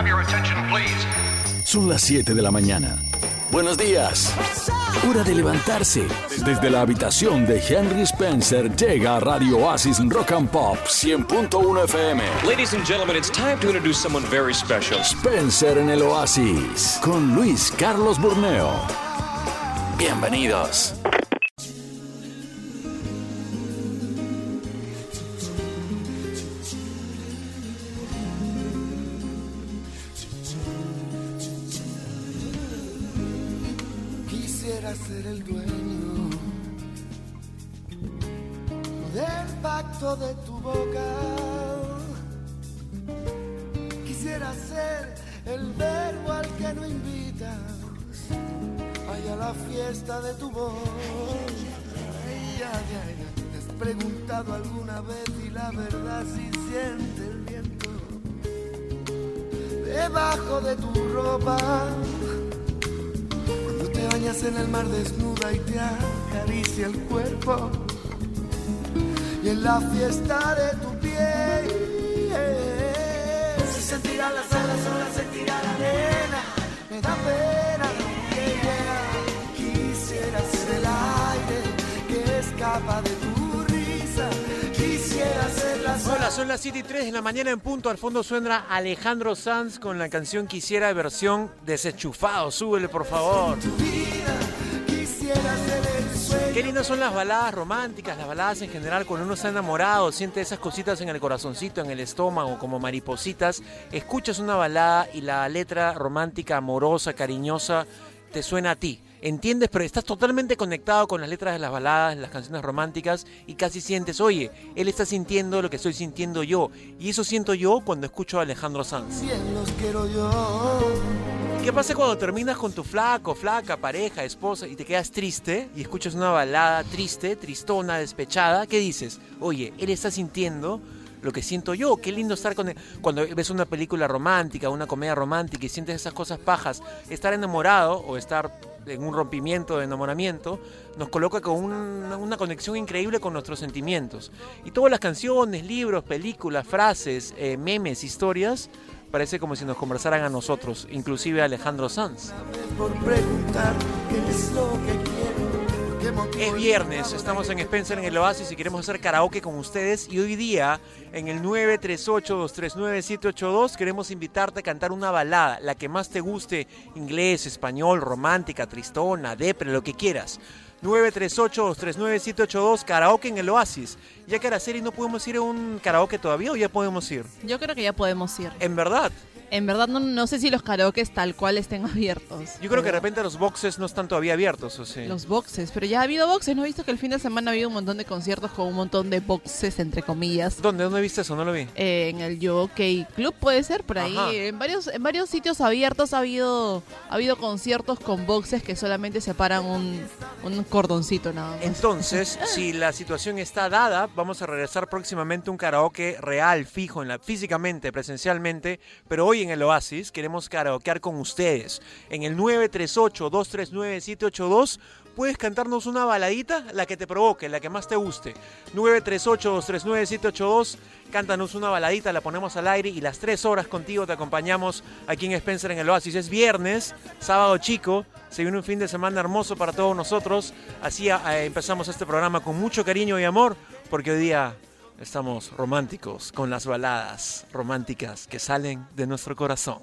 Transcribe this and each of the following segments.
have your attention, please? Son las 7 de la mañana. Buenos días. Hora de levantarse. Desde la habitación de Henry Spencer llega a Radio Oasis Rock and Pop 100.1 FM. Ladies and gentlemen, it's time to introduce someone very special. Spencer en el Oasis con Luis Carlos Burneo. Bienvenidos. Mañana en punto. Al fondo suena Alejandro Sanz con la canción Quisiera versión desenchufado. Súbele, por favor. Qué lindas son las baladas románticas, las baladas en general, cuando uno está enamorado, siente esas cositas en el corazoncito, en el estómago, como maripositas. Escuchas una balada y la letra romántica, amorosa, cariñosa, te suena a ti. Entiendes, pero estás totalmente conectado con las letras de las baladas, las canciones románticas y casi sientes, oye, él está sintiendo lo que estoy sintiendo yo. Y eso siento yo cuando escucho a Alejandro Sanz. Bien los quiero yo. ¿Qué pasa cuando terminas con tu flaco, flaca, pareja, esposa y te quedas triste y escuchas una balada triste, tristona, despechada? ¿Qué dices? Oye, él está sintiendo lo que siento yo. Qué lindo estar con él. Cuando ves una película romántica, una comedia romántica y sientes esas cosas pajas, estar enamorado o estar en un rompimiento de enamoramiento nos coloca con una, una conexión increíble con nuestros sentimientos. Y todas las canciones, libros, películas, frases, eh, memes, historias, parece como si nos conversaran a nosotros, inclusive a Alejandro Sanz. Es viernes, estamos en Spencer en el Oasis y queremos hacer karaoke con ustedes y hoy día en el 938-239-782 queremos invitarte a cantar una balada, la que más te guste, inglés, español, romántica, tristona, depre, lo que quieras. 938-239-782, karaoke en el Oasis. Ya que Araceli no podemos ir a un karaoke todavía o ya podemos ir. Yo creo que ya podemos ir. En verdad, En verdad no, no sé si los karaokes tal cual estén abiertos. yo creo que de repente los boxes no están todavía abiertos, ¿o sí? Los boxes, pero ya ha habido boxes, ¿no he visto que el fin de semana ha habido un montón de conciertos con un montón de boxes, entre comillas? ¿Dónde? ¿Dónde viste eso? No lo vi. Eh, en el Jockey Club puede ser, por ahí. Ajá. En varios, en varios sitios abiertos ha habido, ha habido conciertos con boxes que solamente separan un, un cordoncito nada más. Entonces, si la situación está dada, vamos a regresar próximamente un karaoke real, fijo, en la, físicamente, presencialmente, pero hoy en el Oasis queremos karaokear con ustedes. En el 938-239-782 puedes cantarnos una baladita, la que te provoque, la que más te guste. 938-239-782, cántanos una baladita, la ponemos al aire y las tres horas contigo te acompañamos aquí en Spencer en el Oasis. Es viernes, sábado chico, se viene un fin de semana hermoso para todos nosotros. Así eh, empezamos este programa con mucho cariño y amor, porque hoy día estamos románticos con las baladas románticas que salen de nuestro corazón.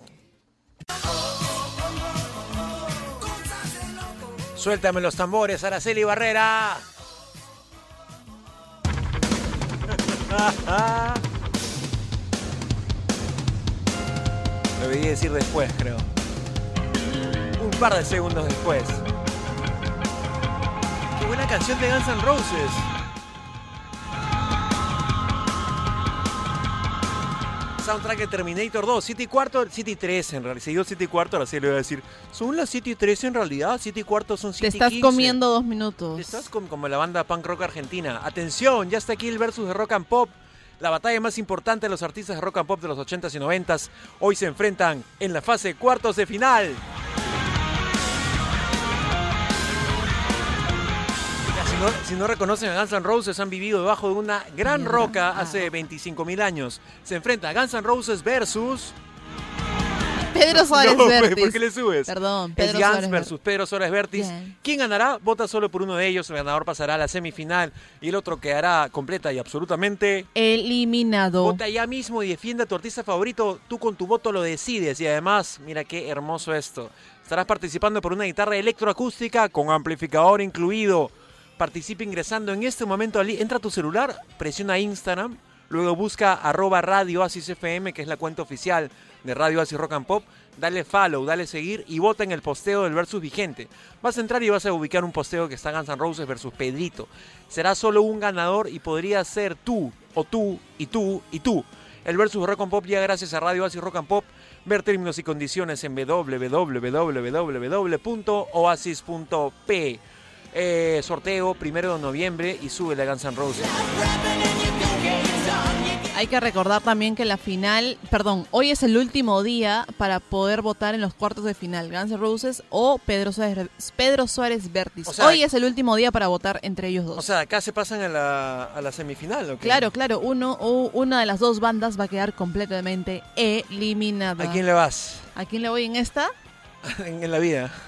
Suéltame los tambores, Araceli Barrera. Lo debí decir después, creo. Un par de segundos después. Qué buena canción de Guns N' Roses. Soundtrack de Terminator 2, 7 y cuarto, 7 y 3 en realidad. Si digo 7 y cuarto, ahora sí le voy a decir. Son las 7 y 3 en realidad, 7 y cuarto son 7 Te estás 15. comiendo dos minutos. Estás como, como la banda punk rock argentina. Atención, ya está aquí el versus de rock and pop. La batalla más importante de los artistas de rock and pop de los 80s y 90s. Hoy se enfrentan en la fase cuartos de final. No, si no reconocen a Guns N' Roses, han vivido debajo de una gran roca hace 25 mil años. Se enfrenta Guns N' Roses versus Pedro Suárez No, Vértiz. ¿por qué le subes? Perdón, Es Pedro Gans Suárez versus Pedro Suárez Vértiz. Bien. ¿Quién ganará? Vota solo por uno de ellos. El ganador pasará a la semifinal y el otro quedará completa y absolutamente Eliminado. Vota ya mismo y defienda a tu artista favorito. Tú con tu voto lo decides. Y además, mira qué hermoso esto. Estarás participando por una guitarra electroacústica con amplificador incluido. Participa ingresando en este momento. al- Entra a tu celular, presiona Instagram. Luego busca arroba Radio FM, que es la cuenta oficial de Radio Oasis Rock and Pop. Dale follow, dale seguir y vota en el posteo del versus vigente. Vas a entrar y vas a ubicar un posteo que está Guns N' Roses versus Pedrito. Será solo un ganador y podría ser tú, o tú, y tú, y tú. El versus Rock and Pop llega gracias a Radio Oasis Rock and Pop. Ver términos y condiciones en www.oasis.p. Eh, sorteo primero de noviembre y sube la Guns N' Roses. Hay que recordar también que la final, perdón, hoy es el último día para poder votar en los cuartos de final, Guns N' Roses o Pedro Suárez, Pedro Suárez Vértiz. O sea- hoy es el último día para votar entre ellos dos. O sea, acá se pasan a la, a la semifinal, ¿o qué? claro, claro, uno o una de las dos bandas va a quedar completamente eliminada. ¿A quién le vas? ¿A quién le voy en esta? en, la vida.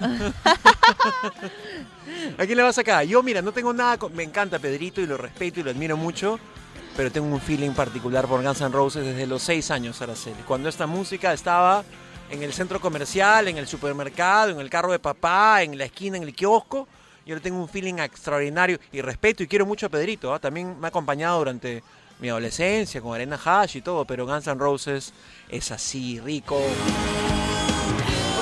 ¿A quién le vas acá? Yo, mira, no tengo nada. con- Me encanta Pedrito y lo respeto y lo admiro mucho. Pero tengo un feeling particular por Guns N' Roses desde los seis años, Araceli. Cuando esta música estaba en el centro comercial, en el supermercado, en el carro de papá, en la esquina, en el kiosco. Yo le tengo un feeling extraordinario y respeto y quiero mucho a Pedrito. ¿ah? También me ha acompañado durante mi adolescencia con Arena Hash y todo, pero Guns N' Roses es así, rico.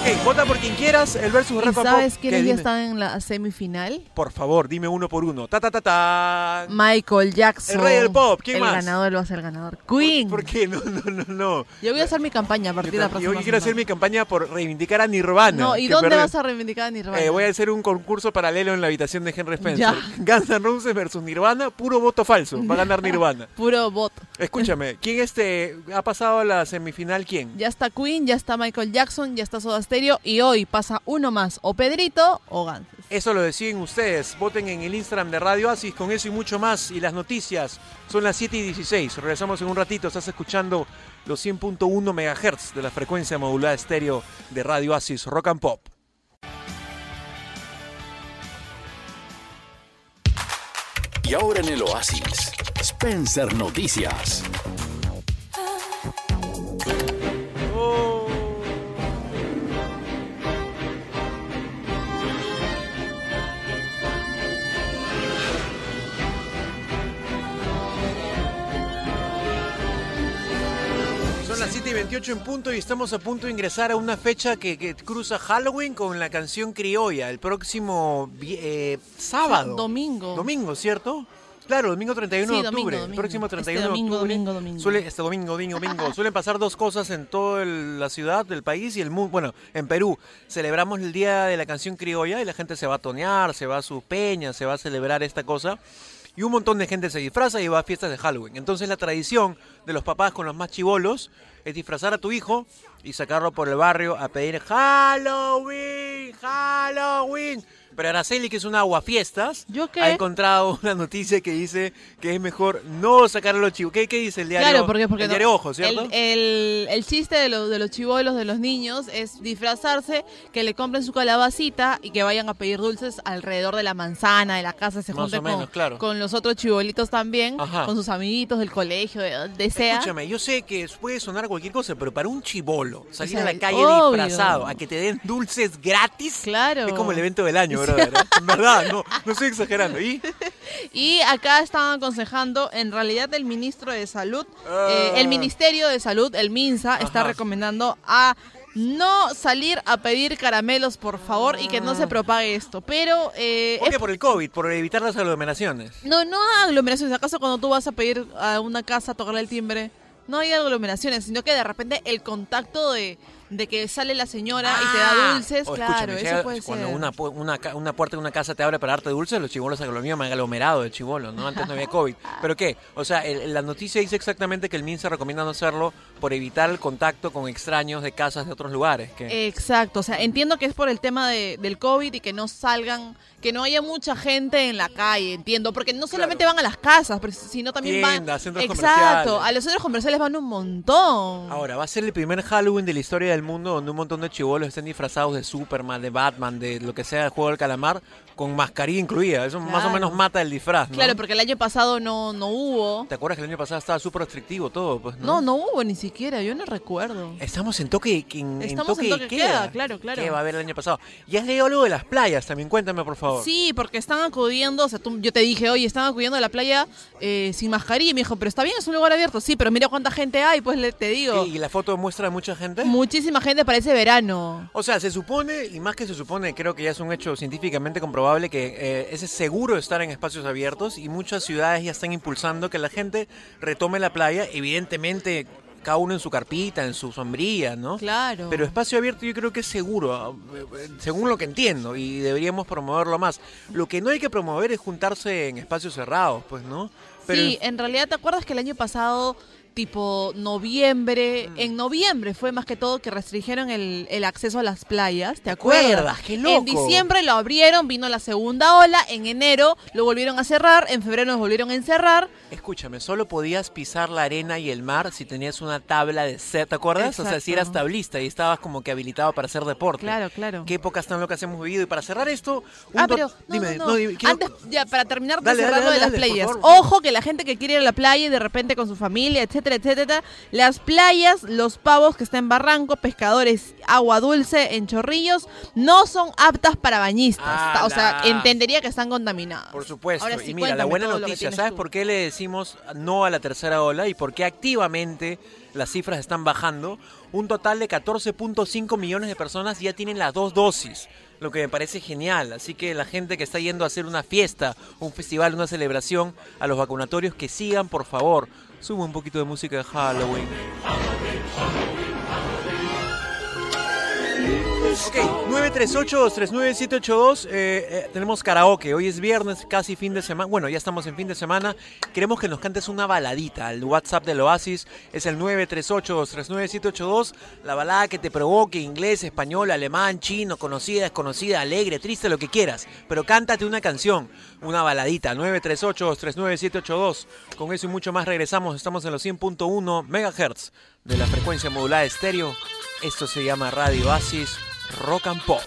Ok, vota por quien quieras. El versus ¿Y Pop. sabes quiénes ya están en la semifinal? Por favor, dime uno por uno. Ta ta ta ta. Michael Jackson. El rey del pop, ¿quién el más? ganador va a ser el ganador. Queen. ¿Por qué? No, no, no, no. Yo voy a hacer mi campaña a partir de la Yo próxima quiero hacer mi campaña por reivindicar a Nirvana. No, ¿y dónde vas a reivindicar a Nirvana? Eh, voy a hacer un concurso paralelo en la habitación de Henry Spencer. Ya. Guns N' Roses versus Nirvana, puro voto falso. Va a ganar Nirvana. Puro voto. Escúchame, ¿quién este ha pasado a la semifinal? ¿Quién? Ya está Queen, ya está Michael Jackson, ya está Soda Y hoy pasa uno más, o Pedrito o Gans. Eso lo deciden ustedes. Voten en el Instagram de Radio Asis con eso y mucho más. Y las noticias son las 7 y 16. Regresamos en un ratito. Estás escuchando los 100.1 MHz de la frecuencia modulada estéreo de Radio Asis Rock and Pop. Y ahora en el Oasis, Spencer Noticias. 18 en punto y estamos a punto de ingresar a una fecha que, cruza Halloween con la canción criolla, el próximo eh, sábado. Domingo. Domingo, ¿cierto? Claro, domingo 31 sí, de octubre. Próximo este 31 de octubre. Domingo, domingo. Suele, este domingo, domingo, domingo. suelen pasar dos cosas en toda la ciudad, del país y el mundo. Bueno, en Perú celebramos el Día de la Canción Criolla y la gente se va a tonear, se va a su peña, se va a celebrar esta cosa y un montón de gente se disfraza y va a fiestas de Halloween. Entonces la tradición de los papás con los más chivolos es disfrazar a tu hijo y sacarlo por el barrio a pedir Halloween, Halloween. Pero Araceli, que es una aguafiestas, ¿Yo qué? ha encontrado una noticia que dice que es mejor no sacar a los chivos. ¿Qué, qué dice el diario? Claro, porque, porque el no- diario Ojo, ¿cierto? El, el- el chiste de, los de los chivolos, de los niños, es disfrazarse, que le compren su calabacita y que vayan a pedir dulces alrededor de la manzana, de la casa, se Más junten o menos, con, claro. con los otros chibolitos también, Ajá. con sus amiguitos del colegio, de donde sea. Escúchame, yo sé que puede sonar cualquier cosa, pero para un chivolo salir O sea, a la calle obvio. disfrazado, a que te den dulces gratis, Claro. es como el evento del año, brother. ¿eh? En verdad, no, no estoy exagerando. ¿Y? Y acá estaban aconsejando, en realidad el ministro de Salud, Ah. eh, el Ministerio de Salud, el MINSA, está recomendando a no salir a pedir caramelos, por favor, y que no se propague esto. Pero eh, ¿Por es? Por el COVID, por evitar las aglomeraciones. No, no hay aglomeraciones. ¿Acaso cuando tú vas a pedir a una casa a tocarle el timbre? No hay aglomeraciones, sino que de repente el contacto de, de que sale la señora y te da dulces, O claro, eso puede cuando ser. Una, una, ca- una puerta de una casa te abre para darte dulces, los aglomeran, me han aglomerado de chibolos, ¿no? Antes no había COVID. ¿Pero qué? O sea, el- la noticia dice exactamente que el MINSA recomienda no hacerlo por evitar el contacto con extraños de casas de otros lugares. Que, Exacto, o sea, entiendo que es por el tema de- del COVID y que no salgan, que no haya mucha gente en la calle, entiendo, porque no solamente van a las casas, sino también Tiendas, van... centros Exacto, a los centros comerciales van un montón. Ahora, va a ser el primer Halloween de la historia del mundo donde un montón de chivolos estén disfrazados de Superman, de Batman, de lo que sea del juego del calamar, con mascarilla incluida. Eso más o menos mata el disfraz, ¿no? Claro, porque el año pasado no, no hubo. ¿Te acuerdas que el año pasado estaba súper restrictivo todo? Pues, No, no hubo ni siquiera, yo no recuerdo. Estamos en toque, en, en Estamos toque, en toque de queda, claro, claro. ¿Qué va a haber el año pasado? Y has leído algo de las playas también, cuéntame por favor. Sí, porque están acudiendo, o sea, tú- yo te dije, oye, están acudiendo a la playa eh, sin mascarilla. Y me dijo, pero está bien, es un lugar abierto. Sí, pero mira cuánta gente hay, pues le, te digo. ¿Y la foto muestra a mucha gente? Muchísima gente parece verano. O sea, se supone, y más que se supone, creo que ya es un hecho científicamente comprobable que eh, es seguro estar en espacios abiertos y muchas ciudades ya están impulsando que la gente retome la playa, evidentemente cada uno en su carpita, en su sombrilla, ¿no? Claro. Pero espacio abierto yo creo que es seguro, eh, eh, según lo que entiendo, y deberíamos promoverlo más. Lo que no hay que promover es juntarse en espacios cerrados, pues, ¿no? Pero sí, en realidad, ¿te acuerdas que el año pasado, tipo noviembre, Mm. en noviembre fue más que todo que restringieron el, el acceso a las playas? ¿Te acuerdas? acuerdas? ¡Qué loco! En diciembre lo abrieron, vino la segunda ola, en enero lo volvieron a cerrar, en febrero nos volvieron a encerrar. Escúchame, solo podías pisar la arena y el mar si tenías una tabla de set, ¿te acuerdas? O sea, si eras tablista y estabas como que habilitado para hacer deporte. Claro, claro. ¿Qué épocas tan locas hemos vivido? Y para cerrar esto, un Ah, pero no, dime, no, no, no. dime, quiero- Antes, ya para terminar de Dale, cerrar dale, lo de las playas. Ojo que la gente que quiere ir a la playa y de repente con su familia, etcétera, etcétera, las playas, los pavos que están en Barranco, pescadores, agua dulce, en chorrillos, no son aptas para bañistas. O sea, entendería que están contaminadas. Por supuesto. Ahora sí, y mira, la buena noticia, ¿sabes tú. por qué le decimos no a la tercera ola y por qué activamente las cifras están bajando? Un total de 14.5 millones de personas ya tienen las dos dosis, lo que me parece genial. Así que la gente que está yendo a hacer una fiesta, un festival, una celebración a los vacunatorios, que sigan, por favor. Sube un poquito de música de Halloween. Ok, 938-239-782. Eh, eh, tenemos karaoke. Hoy es viernes, casi fin de semana. Bueno, ya estamos en fin de semana. Queremos que nos cantes una baladita. El WhatsApp del Oasis es el 938-239-782. La balada que te provoque, inglés, español, alemán, chino, conocida, desconocida, alegre, triste, lo que quieras. Pero cántate una canción, una baladita. 938-239-782. Con eso y mucho más regresamos. Estamos en los 100.1 MHz de la frecuencia modulada estéreo. Esto se llama Radio Oasis Rock and Pop.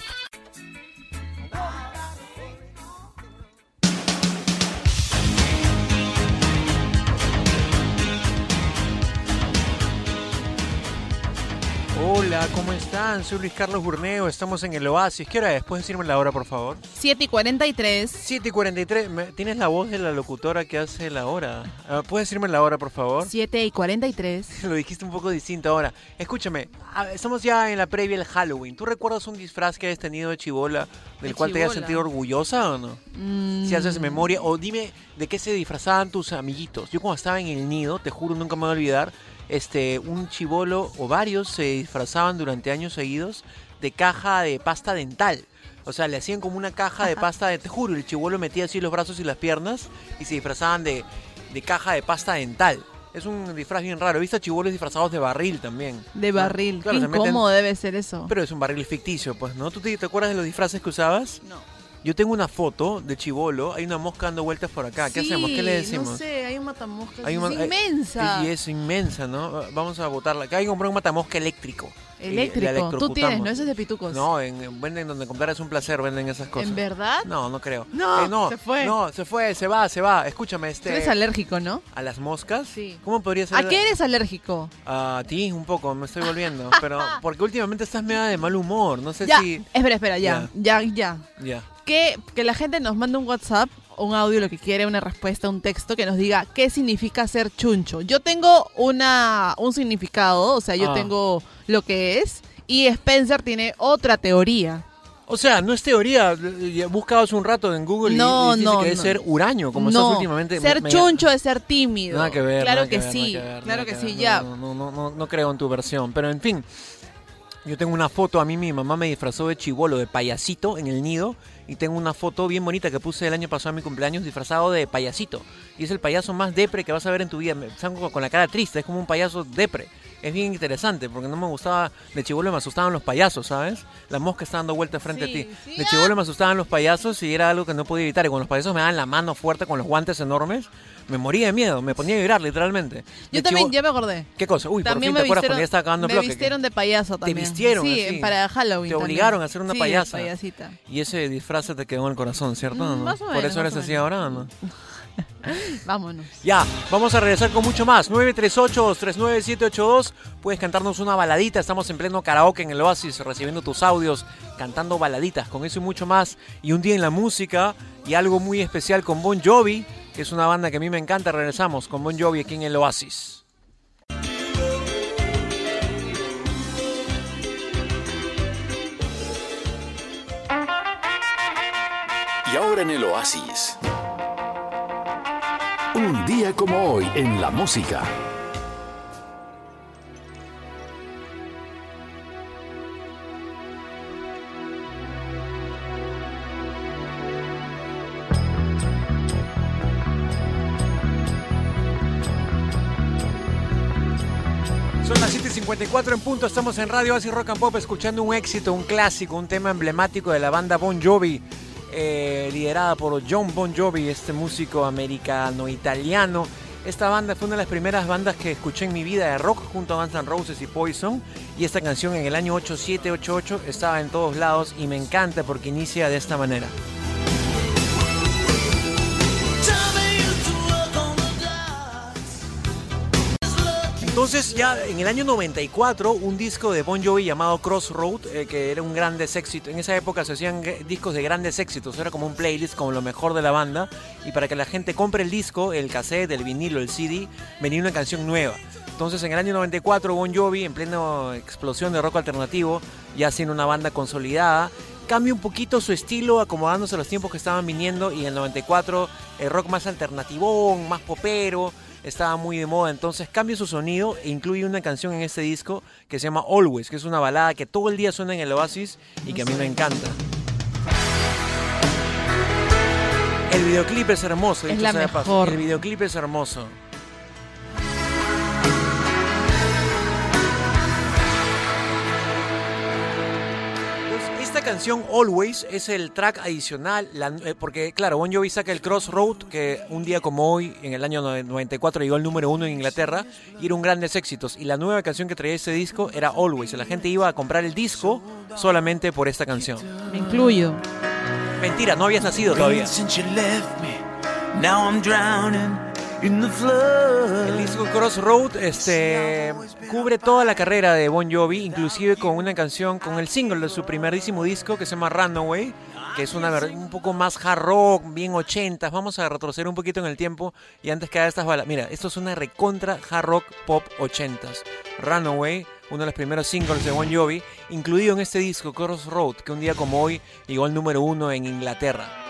Hola, ¿cómo están? Soy Luis Carlos Burneo, estamos en el Oasis. ¿Qué hora es? ¿Puedes decirme la hora, por favor? 7 y 43. 7 y 43. Me- ¿Tienes la voz de la locutora que hace la hora? Ah, ¿Puedes decirme la hora, por favor? 7 y 43. Lo dijiste un poco distinto ahora. Escúchame, estamos ya en la previa del Halloween. ¿Tú recuerdas un disfraz que hayas tenido de chibola del De cual te hayas sentido orgullosa o no? Mm, Si haces memoria, o dime de qué se disfrazaban tus amiguitos. Yo cuando estaba en el nido, te juro, nunca me voy a olvidar, este, un chivolo o varios se disfrazaban durante años seguidos de caja de pasta dental. O sea, le hacían como una caja de pasta de, te juro, el chivolo metía así los brazos y las piernas y se disfrazaban de, de caja de pasta dental. Es un disfraz bien raro. He visto chivolos disfrazados de barril también. De barril. Claro, Qué meten- debe ser eso. Pero es un barril ficticio, pues, ¿no? ¿Tú te, te acuerdas de los disfraces que usabas? no. Yo tengo una foto de chivolo, hay una mosca dando vueltas por acá. ¿Qué hacemos? ¿Qué le decimos? No sé, hay un matamoscas. Hay es inmensa. Y es inmensa, ¿no? Vamos a botarla. Acá hay que comprar un matamosca eléctrico. La Eléctrico. Tú tienes, ¿no? Ese es de pitucos. No, en, en- venden donde comprar es un placer, venden esas cosas. ¿En verdad? No, no creo. No, Eh, no, se fue. No, se fue, se va, se va. Escúchame, Tú este. eres alérgico, ¿no? ¿A las moscas? Sí. ¿Cómo podría ser? ¿A qué eres alérgico? A ti, un poco, me estoy volviendo. pero porque últimamente estás media de mal humor. No sé Ya, si. espera, espera, ya, ya, ya. Ya. Que, que la gente nos mande un WhatsApp, un audio, lo que quiere, una respuesta, un texto que nos diga qué significa ser chuncho. Yo tengo una, un significado, o sea, yo Ah. tengo lo que es, y Spencer tiene otra teoría. O sea, no es teoría. ya Buscaba hace un rato en Google y- No, y, dice no, que es ser huraño, como no, estás últimamente. ser me- chuncho es ser tímido. Nada que ver. Claro que, sí, ver, claro que, sí, ya. No, no, no, no, no creo en tu versión. Pero en fin, yo tengo una foto. A mí mi mamá me disfrazó de chivolo, de payasito en el nido. Y tengo una foto bien bonita que puse el año pasado a mi cumpleaños disfrazado de payasito. Y es el payaso más depre que vas a ver en tu vida. Me con la cara triste, es como un payaso depre. Es bien interesante porque no me gustaba, de chivolo me asustaban los payasos, ¿sabes? La mosca está dando vuelta frente Sí, a ti. sí, de ah. chivolo me asustaban los payasos y era algo que no podía evitar. Y cuando los payasos me daban la mano fuerte con los guantes enormes, me moría de miedo, me ponía a vibrar literalmente. Yo también, chivo- ya me acordé. ¿Qué cosa? Uy, también por fin me te acuerdas vistieron, cuando ya está acabando el me bloque. vistieron de payaso también. vistieron Sí, así. para Halloween. Te también. obligaron a ser una Sí, payasa. payasita. Y ese disfraz te quedó en el corazón, ¿cierto? Mm, ¿No? más o Por eso eres así ahora, ¿o ¿no? Vámonos. Ya, vamos a regresar con mucho más. 938-239-782. Puedes cantarnos una baladita. Estamos en pleno karaoke en el Oasis, recibiendo tus audios, cantando baladitas. Con eso y mucho más. Y un día en la música y algo muy especial con Bon Jovi, que es una banda que a mí me encanta. Regresamos con Bon Jovi aquí en el Oasis. Y ahora en el Oasis. Un día como hoy en la música. Son las 7.54 en punto, estamos en Radio Oasis Rock and Pop escuchando un éxito, un clásico, un tema emblemático de la banda Bon Jovi, eh, liderada por John Bon Jovi, este músico americano-italiano. Esta banda fue una de las primeras bandas que escuché en mi vida de rock junto a Guns N' Roses y Poison. Y esta canción en el año 8788 estaba en todos lados y me encanta porque inicia de esta manera. Entonces ya en el año 94 un disco de Bon Jovi llamado Crossroad, eh, que era un grandes éxito. En esa época se hacían discos de grandes éxitos, era como un playlist como lo mejor de la banda. Y para que la gente compre el disco, el cassette, el vinilo, el CD, venía una canción nueva. Entonces en el año 94 Bon Jovi, en plena explosión de rock alternativo, ya siendo una banda consolidada, cambia un poquito su estilo acomodándose a los tiempos que estaban viniendo y en el 94 el rock más alternativón, más popero, estaba muy de moda, entonces cambia su sonido e incluye una canción en este disco que se llama Always, que es una balada que todo el día suena en el Oasis y que a mí me encanta. El videoclip es hermoso, Es dicho la sea de paso. mejor. El videoclip es hermoso. Esta canción Always es el track adicional, la- eh, porque claro, Bon Jovi saca el Crossroad, que un día como hoy, en el año 94, llegó al número uno en Inglaterra, y era un grandes éxitos. Y la nueva canción que traía ese disco era Always. La gente iba a comprar el disco solamente por esta canción. Me incluyo. Mentira, no habías nacido todavía. El disco Crossroad este, cubre toda la carrera de Bon Jovi, inclusive con una canción, con el single de su primerísimo disco que se llama Runaway, que es una un poco más hard rock, bien 80. Vamos a retroceder un poquito en el tiempo y antes que haga estas balas. Mira, esto es una recontra hard rock pop 80s. Runaway, uno de los primeros singles de Bon Jovi, incluido en este disco Crossroad, que un día como hoy llegó al número uno en Inglaterra.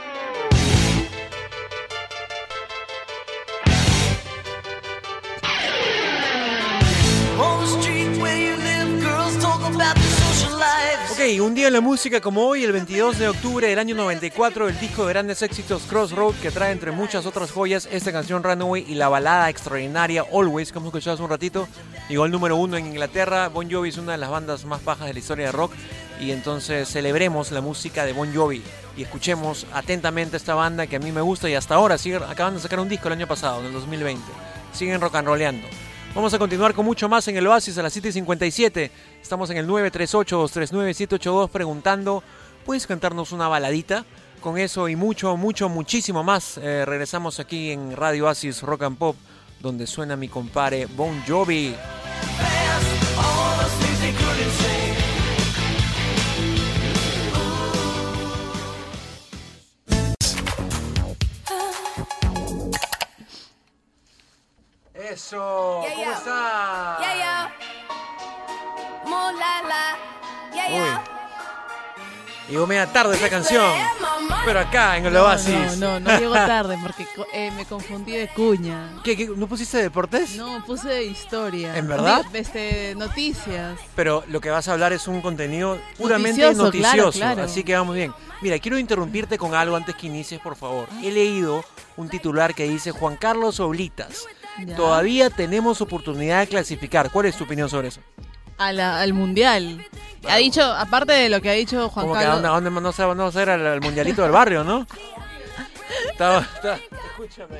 Ok, un día en la música como hoy, el 22 de octubre del año 94, el disco de grandes éxitos Crossroad, que trae entre muchas otras joyas esta canción Runaway y la balada extraordinaria Always, que hemos escuchado hace un ratito, llegó al número uno en Inglaterra. Bon Jovi es una de las bandas más bajas de la historia de rock y entonces celebremos la música de Bon Jovi y escuchemos atentamente esta banda que a mí me gusta y hasta ahora sigue, acaban de sacar un disco el año pasado, en el 2020. Siguen rock and rollando. Vamos a continuar con mucho más en el Oasis a las 7.57. Estamos en el 938-239-782 preguntando, ¿puedes cantarnos una baladita? Con eso y mucho, mucho, muchísimo más, eh, regresamos aquí en Radio Oasis Rock and Pop, donde suena mi compadre Bon Jovi. Eso, Yeah, ¿cómo yeah. está? Yeah. Uy, llegó media tarde esta canción. Pero acá, en el No, Oasis. No, no, no llego tarde porque eh, me confundí de cuña. ¿Qué, qué, ¿No pusiste deportes? No, puse historia. ¿En verdad? Di- Este, noticias. Pero lo que vas a hablar es un contenido puramente Noticioso, noticioso, claro, claro. así que vamos bien. Mira, quiero interrumpirte con algo antes que inicies, por favor. He leído un titular que dice Juan Carlos Oblitas. Ya. Todavía tenemos oportunidad de clasificar. ¿Cuál es tu opinión sobre eso? A la- al mundial. Ha dicho, aparte de lo que ha dicho Juan Como que a Carlos. dónde, a dónde no se va a ser al, al mundialito del barrio, ¿no? Está- está- escúchame.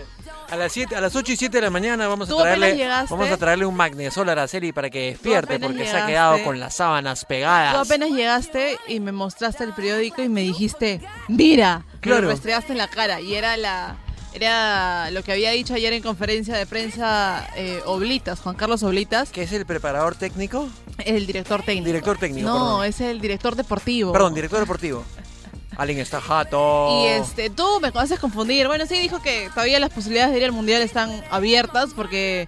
A las, siete, a las 8 y 7 de la mañana vamos a ¿Tú apenas traerle vamos a traerle un magnesol a Araceli para que despierte porque se ha quedado con las sábanas pegadas. Tú apenas llegaste y me mostraste el periódico y me dijiste, mira, Claro. me lo en la cara. Y era la era lo que había dicho ayer en conferencia de prensa eh, Oblitas, Juan Carlos Oblitas, ¿Qué es el preparador técnico? el director técnico. Director técnico, No, perdón. es el director deportivo. Perdón, director deportivo. Alguien está jato. Y este, tú me haces confundir. Bueno, sí dijo que todavía las posibilidades de ir al mundial están abiertas porque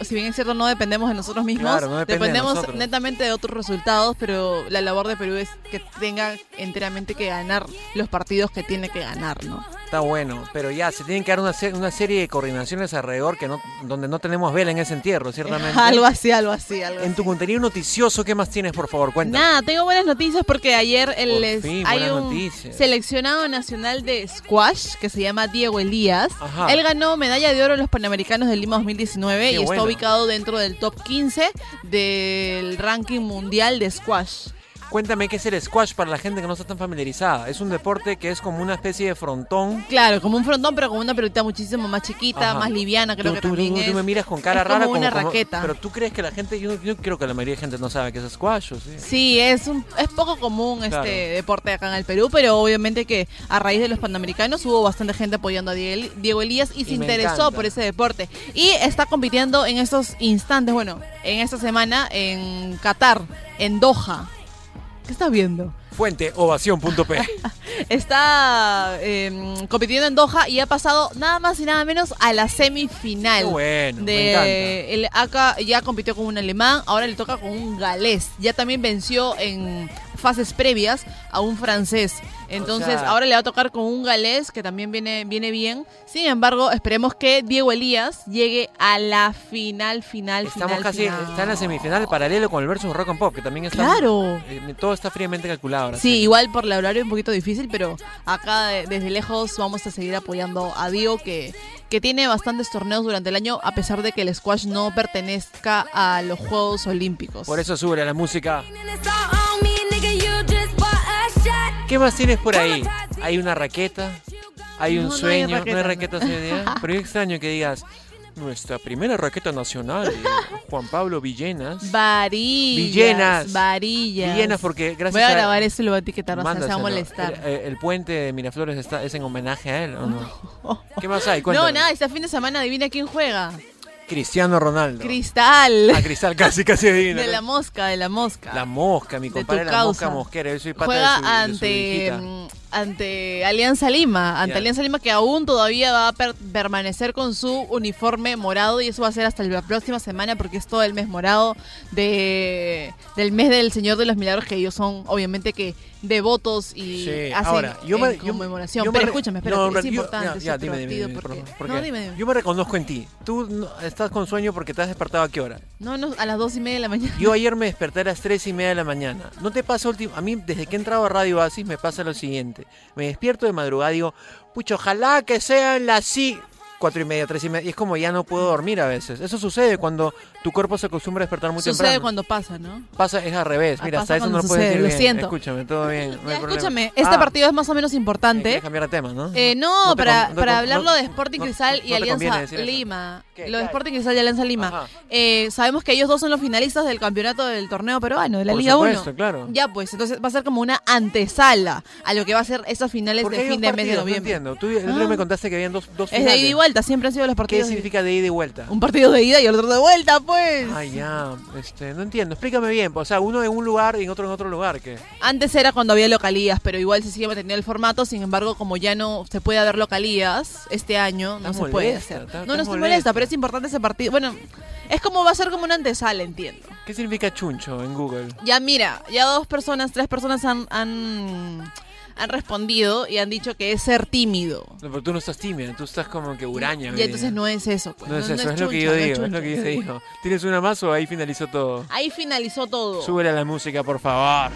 si bien es cierto no dependemos de nosotros mismos, Claro, no depende de dependemos netamente de otros resultados, pero la labor de Perú es que tenga enteramente que ganar los partidos que tiene que ganar, ¿no? Está bueno, pero ya se tienen que dar una, se- una serie de coordinaciones alrededor que no, donde no tenemos vela en ese entierro, ciertamente. algo así, algo así, algo En tu así. contenido noticioso, ¿qué más tienes, por favor? Cuéntame. Nada, tengo buenas noticias porque ayer el, fin, hay un noticias. seleccionado nacional de squash que se llama Diego Elías. Ajá. Él ganó medalla de oro en los Panamericanos del Lima 2019 Qué y está bueno. Ubicado dentro del top 15 del ranking mundial de squash. Cuéntame qué es el squash para la gente que no está tan familiarizada. Es un deporte que es como una especie de frontón. Claro, como un frontón, pero con una pelotita muchísimo más chiquita, Ajá. más liviana, creo tú, que tú- también tú- tú es. me miras con cara es como rara. una como- raqueta. Pero tú crees que la gente, yo, yo creo que la mayoría de gente no sabe qué es squash, ¿o sí? Sí, es un, es poco común este deporte acá en el Perú, pero obviamente que a raíz de los panamericanos hubo bastante gente apoyando a Diego, Elías y se Y interesó encanta. por ese deporte. Y está compitiendo en estos instantes, bueno, en esta semana en Qatar, en Doha. ¿Qué estás viendo? Fuente, ovación.p. Está eh, compitiendo en Doha y ha pasado nada más y nada menos a la semifinal. Qué bueno, me de encanta. el acá ya compitió con un alemán, ahora le toca con un galés. Ya también venció en fases previas a un francés. Entonces, sea- ahora le va a tocar con un galés que también viene, viene bien. Sin embargo, esperemos que Diego Elías llegue a la final, final, Estamos final. casi, final. está en la semifinal paralelo con el versus Rock and Pop, que también está. Claro. eh, todo está fríamente calculado ahora. Sí, igual por la horario un poquito difícil, pero acá de- desde lejos vamos a seguir apoyando a Diego que, que tiene bastantes torneos durante el año a pesar de que el squash no pertenezca a los Juegos Olímpicos. Por eso sube la música. ¿Qué más tienes por ahí? Hay una raqueta, hay un No, no hay sueño, no hay raqueta, raquetas hoy día. Pero yo extraño que digas, nuestra primera raqueta nacional, eh, Juan Pablo Villenas. Varillas. Villenas. Varillas. Villenas, porque gracias Voy a a- grabar eso y lo voy a etiquetar, o sea, se va a molestar. El, el puente de Miraflores está, es en homenaje a él, ¿o no? ¿Qué más hay? No, Cuéntame. nada, este fin de semana adivina quién juega. Cristiano Ronaldo. Cristal. Ah, Cristal, casi, casi adivino. de la mosca, de la mosca. La mosca, mi compadre, la mosca mosquera. Yo soy pata juega de su, de su ante Alianza Lima, ante. Alianza Lima que aún todavía va a per- permanecer con su uniforme morado y eso va a ser hasta la próxima semana porque es todo el mes morado de del mes del Señor de los Milagros que ellos son obviamente que devotos y Sí, hacen ahora, yo me, en yo- conmemoración. yo Pero escúchame, espérate, no, es yo- importante ya, dime, dime, partido dime, porque ¿por- por no dime, dime. Yo me reconozco en ti. Tú no- estás con sueño porque te has despertado a qué hora. No, no, a las dos y media de la mañana. Yo ayer me desperté a las 3 y media de la mañana. ¿No te pasa último? A mí, desde que he entrado a Radio Asis, me pasa lo siguiente. Me despierto de madrugada y digo, pucho, ojalá que sean las sí. Cuatro y media, tres y media. Y es como ya no puedo dormir a veces. Eso sucede cuando tu cuerpo se acostumbra a despertar muy Sucede temprano. cuando pasa, ¿no? Pasa, es al revés. Ah, Mira, hasta eso no lo puedes sucede, decir lo bien. siento. Escúchame, todo bien. no Ya, escúchame, este Ah, partido es más o menos eh, importante. quieres cambiar de tema, ¿no? Eh, no, No para, con- no para hablarlo de Sporting Cristal y Alianza. Lima. ¿Qué? Lo de ¿Qué? Sporting Cristal y Alianza Lima. Eh, sabemos que ellos dos son los finalistas del campeonato del torneo peruano, de la Por Liga supuesto, 1. claro. Ya, pues, entonces va a ser como una antesala a lo que va a ser esas finales ¿Por qué de fin de mes de noviembre. entiendo. Tú el otro me contaste que habían dos, dos es de finales. ida y vuelta, siempre han sido los ¿Qué partidos. de- significa de ida y vuelta? Un partido de ida y el otro de vuelta, pues. Ay, ya, este, no entiendo. Explícame bien. O sea, uno en un lugar y en otro en otro lugar. ¿qué? Antes era cuando había localías, pero igual se sigue manteniendo el formato. Sin embargo, como ya no se puede haber localías este año, no se puede hacer. no, no estoy molesta. molesta, pero es importante ese partido. Bueno, es como va a ser como una antesala, entiendo. ¿Qué significa chuncho en Google? Ya mira, ya dos personas, tres personas han, han, han respondido y han dicho que es ser tímido. No, pero tú no estás tímida, tú estás como que huraña. Y entonces no es eso, pues. No es eso, es, lo que chuncha, yo no digo, es lo que yo digo. ¿Tienes una más o ahí finalizó todo? Ahí finalizó todo. Súbele a la música, por favor.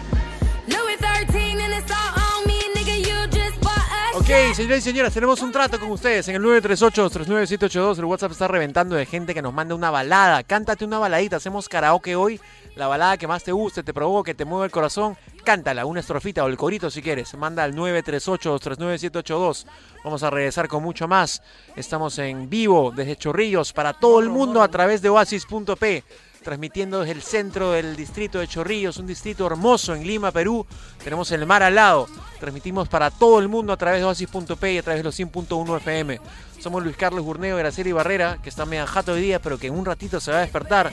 Louis 13 and it's all on me, nigga. You just bought a Ok, señoras y señores, tenemos un trato con ustedes en el 938-39782. El WhatsApp está reventando de gente que nos manda una balada. Cántate una baladita, hacemos karaoke hoy. La balada que más te guste, te provoque, te mueve el corazón, cántala, una estrofita o el corito si quieres. Manda al 938-39782. Vamos a regresar con mucho más. Estamos en vivo desde Chorrillos para todo el mundo a través de oasis.p. Transmitiendo desde el centro del distrito de Chorrillos, un distrito hermoso en Lima, Perú. Tenemos el mar al lado. Transmitimos para todo el mundo a través de oasis.p y a través de los 100.1 FM. Somos Luis Carlos Gurneo, Graceli Barrera, que está medio jato hoy día, pero que en un ratito se va a despertar.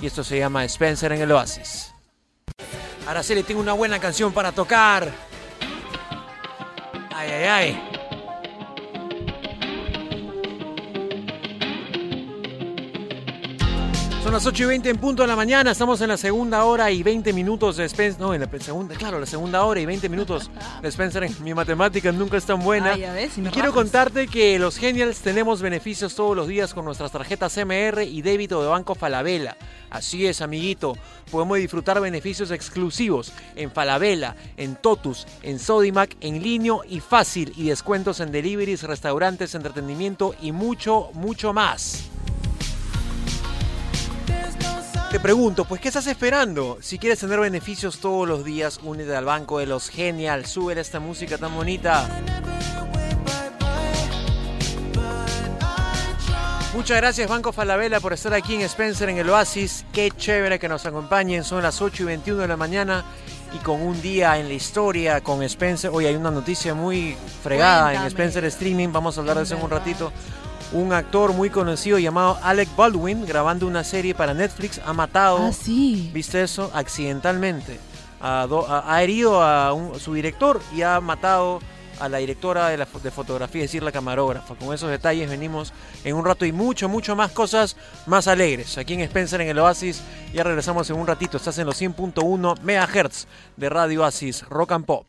Y esto se llama Spencer en el Oasis. Araceli, tengo una buena canción para tocar. Ay, ay, ay. Son las 8 y 20 en punto de la mañana. Estamos en la segunda hora y 20 minutos de Spencer. No, en la segunda, claro, la segunda hora y 20 minutos de Spencer. Mi matemática nunca es tan buena. Y quiero rajas. contarte que los Genials tenemos beneficios todos los días con nuestras tarjetas MR y débito de Banco Falabella. Así es, amiguito. Podemos disfrutar beneficios exclusivos en Falabella, en Totus, en Sodimac, en Linio y Fácil y descuentos en deliveries, restaurantes, entretenimiento y mucho, mucho más. Te pregunto, pues, ¿qué estás esperando? Si quieres tener beneficios todos los días, únete al banco de los Genial. Súbele esta música tan bonita. Muchas gracias Banco Falabella por estar aquí en Spencer en el Oasis. Qué chévere que nos acompañen. Son las 8 y 21 de la mañana y con un día en la historia con Spencer. Hoy hay una noticia muy fregada en. Spencer Streaming. Vamos a hablar de eso en un ratito. Un actor muy conocido llamado Alec Baldwin grabando una serie para Netflix ha matado Ah, sí. ¿Viste eso? Accidentalmente. Ha, do- ha- ha herido a un- su director y ha matado a la directora de, la, de fotografía, es decir, la camarógrafa. Con esos detalles venimos en un rato y mucho, mucho más cosas más alegres. Aquí en Spencer, en el Oasis, ya regresamos en un ratito. Estás en los 100.1 MHz de Radio Oasis, Rock and Pop.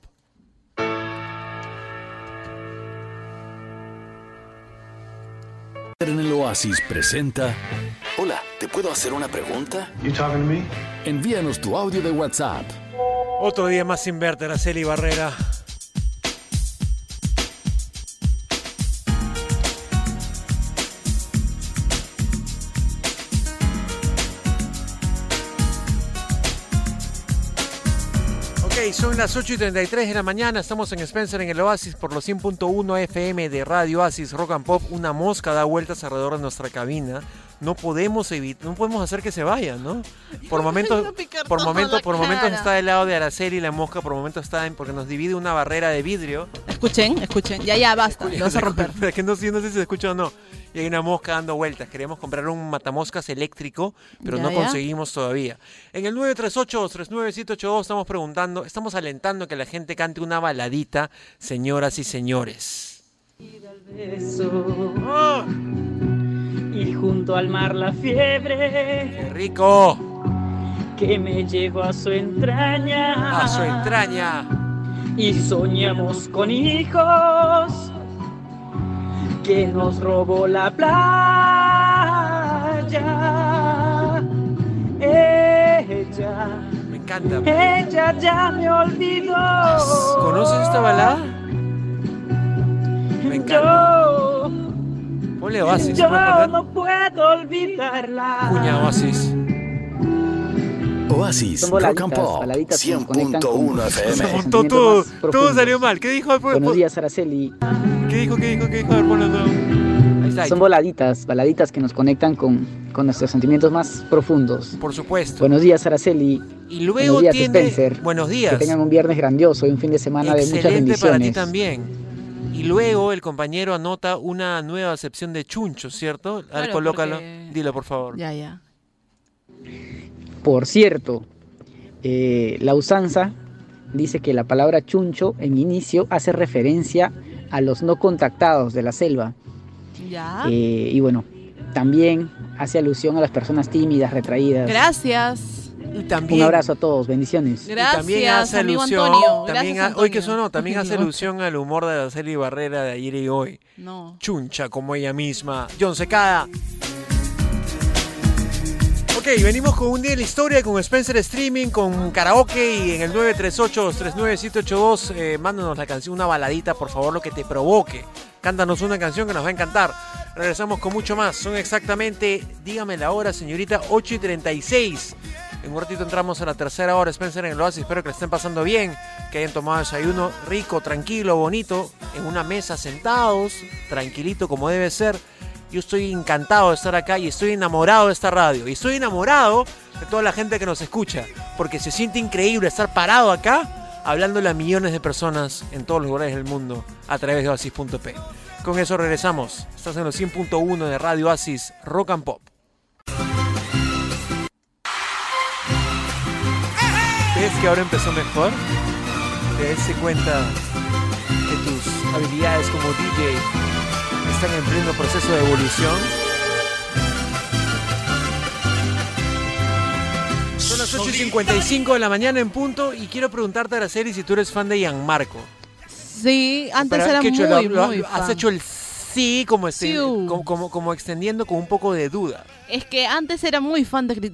En el Oasis presenta. Hola, ¿te puedo hacer una pregunta? Envíanos tu audio de WhatsApp Otro día más sin verte, Araceli Barrera. Ok, son las 8 y 33 de la mañana. Estamos en Spencer en el Oasis por los 100.1 FM de Radio Oasis Rock and Pop. Una mosca da vueltas alrededor de nuestra cabina. No podemos evitar, no podemos hacer que se vaya, ¿no? Por momentos, por momentos, por momentos está del lado de Araceli la mosca, por momentos está en, porque nos divide una barrera de vidrio. Escuchen, escuchen. Ya, ya, basta. Lo vas a romper. Pero es que no, sé- no sé si se escucha o no. Y hay una mosca dando vueltas. Queríamos comprar un matamoscas eléctrico, pero Ya, no ya. conseguimos todavía. En el 938-39782 estamos preguntando, estamos alentando que la gente cante una baladita, señoras y señores. ¡Oh, y junto al mar la fiebre ¡Qué rico! que me llevó a su entraña. A su entraña. Y soñamos con hijos que nos robó la playa. Ella, Me encanta. ella ya me olvidó. ¿Conoces esta balada? Me encanta. Yo, Ponle Oasis. yo no puedo olvidarla. Cuña Oasis. Oasis Son Rock and baladitas, Pop baladitas que nos conectan con 100.1 Se FM. montó sentimientos todo, todo salió mal. ¿Qué dijo? Buenos días, Araceli. ¿Qué dijo? ¿Qué dijo? ¿Qué dijo? ¿Qué dijo? A ver, ponlo. Son baladitas, baladitas que nos conectan con, con nuestros sentimientos más profundos. Por supuesto. Buenos días, Araceli. y luego buenos días, tiene. Spencer. Buenos días. Que tengan un viernes grandioso y un fin de semana de muchas Excelente para ti bendiciones. también. Y luego el compañero anota una nueva acepción de chuncho, ¿cierto? Claro, colócalo. porque- Dilo, por favor. Ya, ya. Por cierto, eh, la usanza dice que la palabra chuncho en inicio hace referencia a los no contactados de la selva. Ya. Eh, y bueno, también hace alusión a las personas tímidas, retraídas. Gracias. Y también, Un abrazo a todos, bendiciones. y también hace amigo alusión, Antonio. también Gracias, ha- hoy que sonó, también hace alusión al humor de Araceli Barrera de ayer y hoy. No. Chuncha como ella misma. John Secada. Ok, venimos con un día de la historia, con Spencer Streaming, con karaoke y en el 938-239-782, eh, mándanos la canción, una baladita, por favor, lo que te provoque. Cántanos una canción que nos va a encantar. Regresamos con mucho más. Son exactamente, dígame la hora, señorita, 8 y 36. En un ratito entramos a la tercera hora, Spencer en el Oasis. Espero que la estén pasando bien, que hayan tomado desayuno rico, tranquilo, bonito, en una mesa sentados, tranquilito como debe ser. Yo estoy encantado de estar acá y estoy enamorado de esta radio. Y estoy enamorado de toda la gente que nos escucha, porque se siente increíble estar parado acá hablándole a millones de personas en todos los lugares del mundo a través de Oasis.p. Con eso regresamos. Estás en los 100.1 de Radio Oasis Rock and Pop. ¿Ves que ahora empezó mejor? Te das cuenta que tus habilidades como DJ están en pleno proceso de evolución. Son las 8 y 55 de la mañana en punto y quiero preguntarte, Araceli, si tú eres fan de Gianmarco. Sí, antes Pero era ¿qué muy, hecho? Lo- muy Has fan. hecho el sí como, este- como, como, como extendiendo con un poco de duda. Es que antes era muy fan de, de,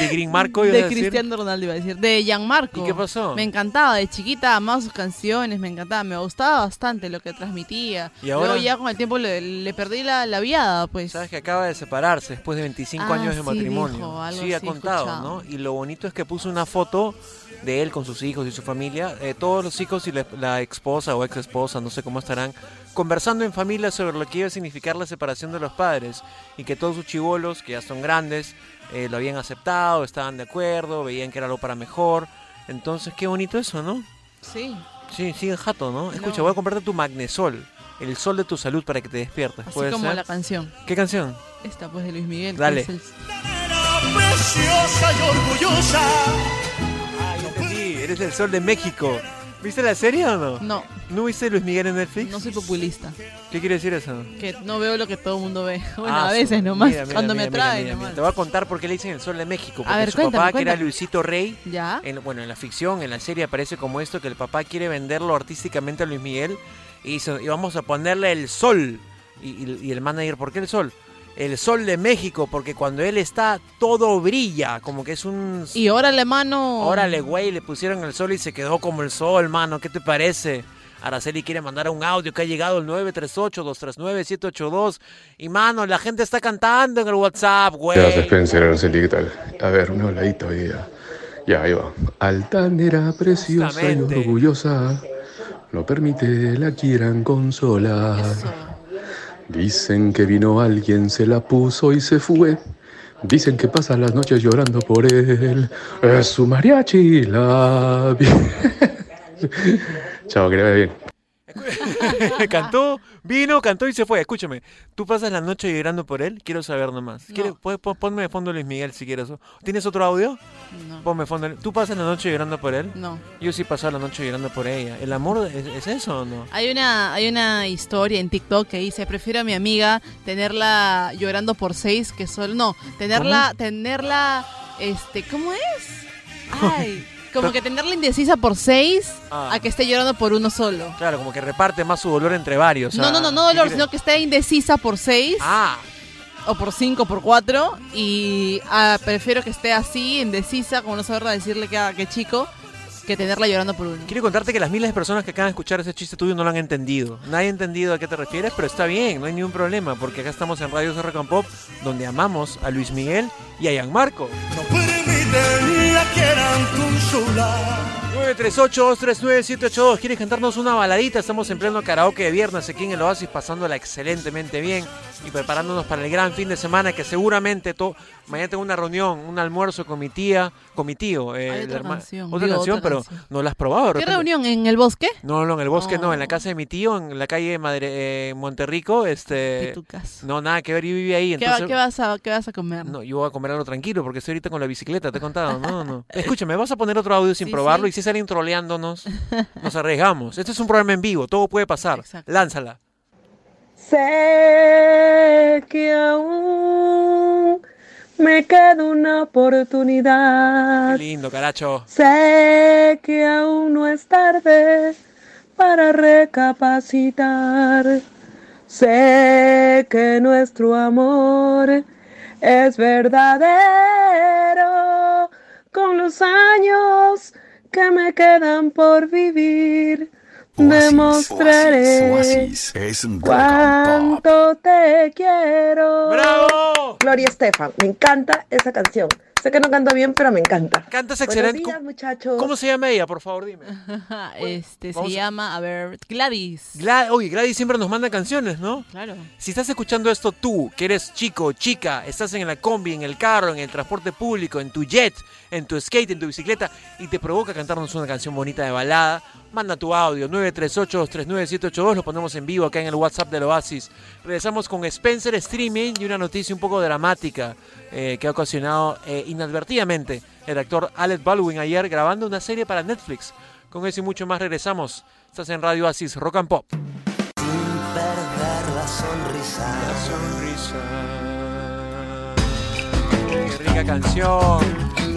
De Green Marco, de decir. Cristiano Ronaldo, iba a decir. De Gianmarco. ¿Y qué pasó? Me encantaba, de chiquita amaba sus canciones, me encantaba, me gustaba bastante lo que transmitía. ¿Y ahora? Luego ya con el tiempo le, le perdí la, la viada, pues. Sabes que acaba de separarse después de 25 Ah, años de sí, matrimonio. dijo, algo sí, ha contado, escuchado. ¿no? Y lo bonito es que puso una foto de él con sus hijos y su familia, eh, todos los hijos y la, la esposa o ex esposa, no sé cómo estarán, conversando en familia sobre lo que iba a significar la separación de los padres y que todos sus chivolos, que ya son grandes, eh, lo habían aceptado, estaban de acuerdo, veían que era algo para mejor. Entonces, qué bonito eso, ¿no? Sí, Sí, sí, jato, ¿no? Escucha, No. voy a comprarte tu magnesol, el sol de tu salud para que te despiertes. así ¿Puede como ser? la canción. ¿Qué canción? Esta pues de Luis Miguel. que Dale. es el- Preciosa y orgullosa. Eres el sol de México. ¿Viste la serie o no? No, ¿No viste Luis Miguel en Netflix? no soy populista. ¿Qué quiere decir eso? Que no veo lo que todo el mundo ve. Bueno, Ah, a veces nomás, mira, mira, cuando mira, me atrae nomás. Te voy a contar por qué le dicen el sol de México. Porque ver, su cuéntame, papá, que era. Luisito Rey, ¿Ya? en, bueno, en la ficción, en la serie aparece como esto, que el papá quiere venderlo artísticamente a Luis Miguel y vamos a ponerle el sol. Y, y- y el manager, ¿por qué el sol? El sol de México, porque cuando él está, todo brilla, como que es un... Y órale, mano. Órale, güey, le pusieron el sol y se quedó como el sol, mano. ¿Qué te parece? Araceli quiere mandar un audio que ha llegado al 938-239-782. Y, mano, la gente está cantando en el WhatsApp, güey. Gracias, Spencer, Araceli, ¿qué tal? A ver, un habladito hoy día. Ya, ahí va. Altanera, preciosa y orgullosa, no permite la quieran consolar. Eso. Dicen que vino alguien, se la puso y se fue. Dicen que pasa las noches llorando por él. Es su mariachi, la... Chao, que le vaya bien. cantó, vino, cantó y se fue. Escúchame, ¿tú pasas la noche llorando por él? Quiero saber nomás. ¿Quieres- No. puedes- ponme de fondo Luis Miguel si quieres. ¿Tienes otro audio? No. Ponme de fondo. ¿Tú pasas la noche llorando por él? No. Yo sí paso la noche llorando por ella. ¿El amor es, es eso o no? Hay una, hay una historia en TikTok que dice, prefiero a mi amiga tenerla llorando por seis que solo... No, tenerla, tenerla, este, ¿cómo es? Ay, como que tenerla indecisa por seis Ah. a que esté llorando por uno solo. Claro, como que reparte más su dolor entre varios. No, ah, no, no, no ¿qué dolor, quiere? sino que esté indecisa por seis Ah, o por cinco, por cuatro y ah, prefiero que esté así, indecisa, como no saber decirle que, ah, que chico, que tenerla llorando por uno. quiero contarte que las miles de personas que acaban de escuchar ese chiste tuyo no lo han entendido. Nadie ha entendido a qué te refieres, pero está bien, no hay ningún problema, porque acá estamos en Radio Rock and Pop, donde amamos a Luis Miguel y a Gianmarco. No permite la consolar. 938-239-782. ¿Quieres cantarnos una baladita? Estamos en pleno karaoke de viernes aquí en el Oasis, pasándola excelentemente bien y preparándonos para el gran fin de semana que seguramente to- mañana tengo una reunión, un almuerzo con mi tía, con mi tío. eh, Hay la otra canción, Otra digo, canción, otra pero no la has probado. de ¿Qué reunión? ¿En el bosque? No, no, en el bosque no, en la Oh. casa de mi tío, en la calle Madre, eh, Monterrico. Este, Pitucas. no, nada que ver, yo vivía ahí. ¿Qué, va- qué vas a, ¿Qué vas a comer? no, yo voy a comer algo tranquilo porque estoy ahorita con la bicicleta, te he contado. No, no. Escúchame, vas a poner otro audio sin Sí, probarlo sí. y si salen troleándonos, nos arriesgamos. Este es un programa en vivo, todo puede pasar. Exacto. Lánzala. Sé que aún me queda una oportunidad. Qué lindo, caracho. Sé que aún no es tarde para recapacitar. Sé que nuestro amor es verdadero. Con los años que me quedan por vivir, demostraré Oasis cuánto te quiero. ¡Bravo! Gloria Estefan, me encanta esa canción. Sé que no canta bien, pero me encanta. Cantas Buenos excelente. días, muchachos. ¿Cómo se llama ella, por favor, dime? este se a- llama, a ver, Gladys. Gla- Oye, Gladys siempre nos manda canciones, ¿no? Claro. Si estás escuchando esto tú, que eres chico, chica, estás en la combi, en el carro, en el transporte público, en tu jet, en tu skate, en tu bicicleta, y te provoca cantarnos una canción bonita de balada, manda tu audio 938-239-782, lo ponemos en vivo acá en el WhatsApp del Oasis. Regresamos con Spencer Streaming y una noticia un poco dramática eh, que ha ocasionado eh, inadvertidamente el actor Alec Baldwin ayer grabando una serie para Netflix. Con eso y mucho más regresamos. Estás en Radio Oasis, Rock and Pop. perder la sonrisa. sonrisa. Qué rica canción.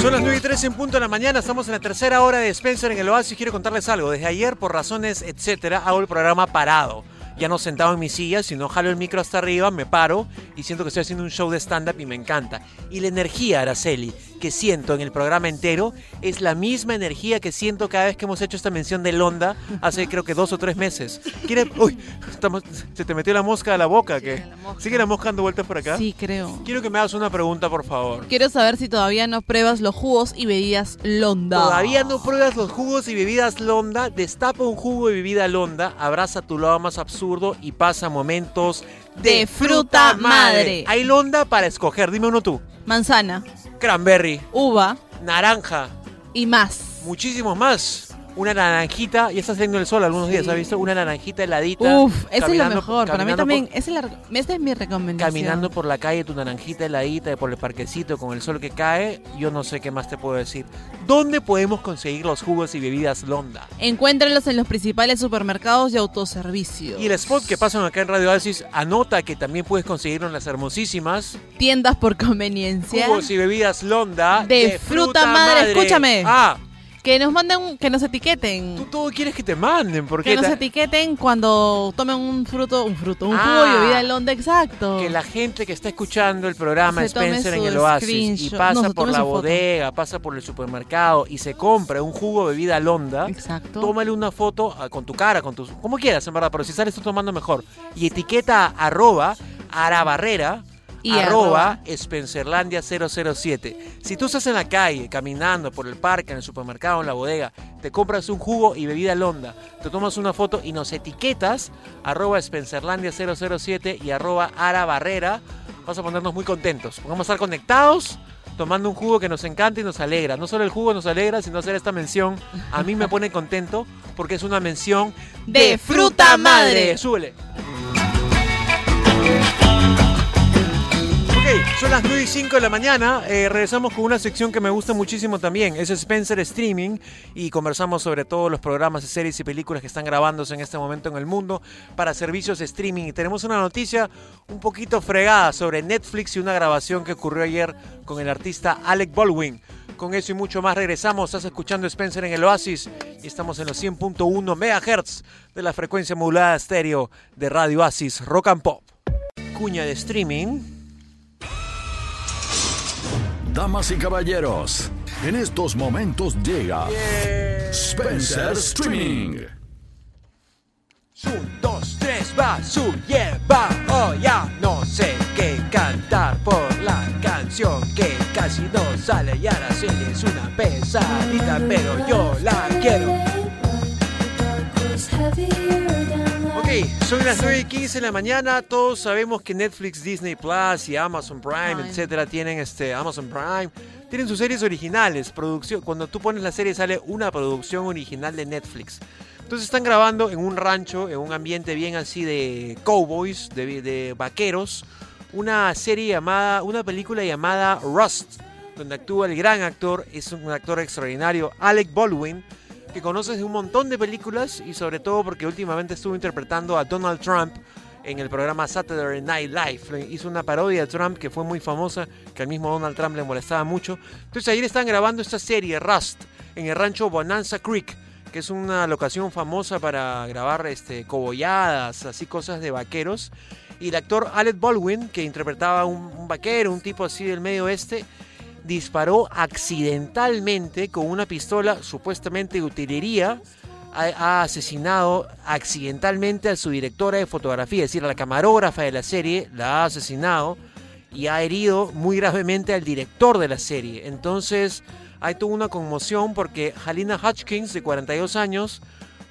Son las 9 y 13 en punto de la mañana, estamos en la tercera hora de Spencer en el Oasis. Quiero contarles algo. Desde ayer, por razones etcétera, hago el programa parado. Ya no sentado en mi silla, sino jalo el micro hasta arriba, me paro y siento que estoy haciendo un show de stand-up y me encanta. Y la energía, Araceli, que siento en el programa entero es la misma energía que siento cada vez que hemos hecho esta mención de Londa hace creo que dos o tres meses. ¿Quiere- Uy, estamos- se te metió la mosca a la boca. ¿qué? ¿Sigue la mosca dando vueltas por acá? Sí, creo. Quiero que me hagas una pregunta, por favor. Quiero saber si todavía no pruebas los jugos y bebidas Londa. Todavía no pruebas los jugos y bebidas Londa, destapa un jugo y bebida Londa, abraza tu lado más absurdo y pasa momentos de, De fruta madre. Hay Londa para escoger, dime uno tú. Manzana, Cranberry, uva naranja, y más. muchísimos más. Una naranjita, ya está saliendo el sol algunos días, ¿has visto? Una naranjita heladita. Uf, ese es lo mejor. Para mí también, por- esa es, la- esta es mi recomendación. Caminando por la calle, tu naranjita heladita, por el parquecito con el sol que cae, yo no sé qué más te puedo decir. ¿Dónde podemos conseguir los jugos y bebidas Londa? Encuéntralos en los principales supermercados de autoservicio. Y el spot que pasan acá en Radio Oasis anota que también puedes conseguirlo en las hermosísimas Tiendas por conveniencia. jugos y bebidas Londa De fruta madre, escúchame. Ah, Que nos manden, que nos etiqueten. tú todo quieres que te manden, porque Que nos etiqueten cuando tomen un fruto, un fruto, un Ah. jugo y bebida Londa, exacto. que la gente que está escuchando el programa Spencer en el Oasis y pasa No, por la foto. bodega, pasa por el supermercado y se compra un jugo bebida Londa, Exacto. tómale una foto ah, con tu cara, con tus, como quieras, en verdad, pero si sales tú tomando mejor. Y etiqueta a arroba arabarrera Y arroba Spencerlandia 007. Si tú estás en la calle, caminando por el parque, en el supermercado, en la bodega, te compras un jugo y bebida Londa, te tomas una foto y nos etiquetas arroba Spencerlandia 007 y arroba arabarrera, vas a ponernos muy contentos. Vamos a estar conectados tomando un jugo que nos encanta y nos alegra. No solo el jugo nos alegra, sino hacer esta mención a mí me pone contento porque es una mención De fruta madre. Súbele. Son las 9 y 5 de la mañana. eh, regresamos con una sección que me gusta muchísimo también. Es Spencer Streaming. Y conversamos sobre todos los programas, series y películas que están grabándose en este momento en el mundo para servicios de streaming. Y tenemos una noticia un poquito fregada sobre Netflix y una grabación que ocurrió ayer con el artista Alec Baldwin. Con eso y mucho más regresamos. Estás escuchando Spencer en el Oasis y estamos en los 100.1 MHz de la frecuencia modulada estéreo de Radio Oasis Rock and Pop. Cuña de streaming. Damas y caballeros, en estos momentos llega Spencer Streaming. Un, dos, tres, va, su, lleva, oh ya no sé qué cantar por la canción que casi no sale y ahora sí es una pesadita, pero yo la quiero. Ok, son las 9 y 15 de la mañana. Todos sabemos que Netflix, Disney Plus y Amazon Prime, Prime. etcétera, tienen este Amazon Prime, tienen sus series originales. Producción, cuando tú pones la serie sale una producción original de Netflix. Entonces están grabando en un rancho, en un ambiente bien así de cowboys, de, de vaqueros, una serie llamada, una película llamada Rust, donde actúa el gran actor, es un actor extraordinario, Alec Baldwin. Que conoces de un montón de películas y sobre todo porque últimamente estuvo interpretando a Donald Trump en el programa Saturday Night Live. Hizo una parodia de Trump que fue muy famosa, que al mismo Donald Trump le molestaba mucho. Entonces ayer están grabando esta serie, Rust, en el rancho Bonanza Creek, que es una locación famosa para grabar este, cobolladas, así cosas de vaqueros. Y el actor Alec Baldwin, que interpretaba un, un vaquero, un tipo así del medio oeste, disparó accidentalmente con una pistola supuestamente de utilería. Ha, asesinado accidentalmente a su directora de fotografía, es decir, a la camarógrafa de la serie, la ha asesinado y ha herido muy gravemente al director de la serie. Entonces, hay toda una conmoción porque Halina Hutchins, de 42 años,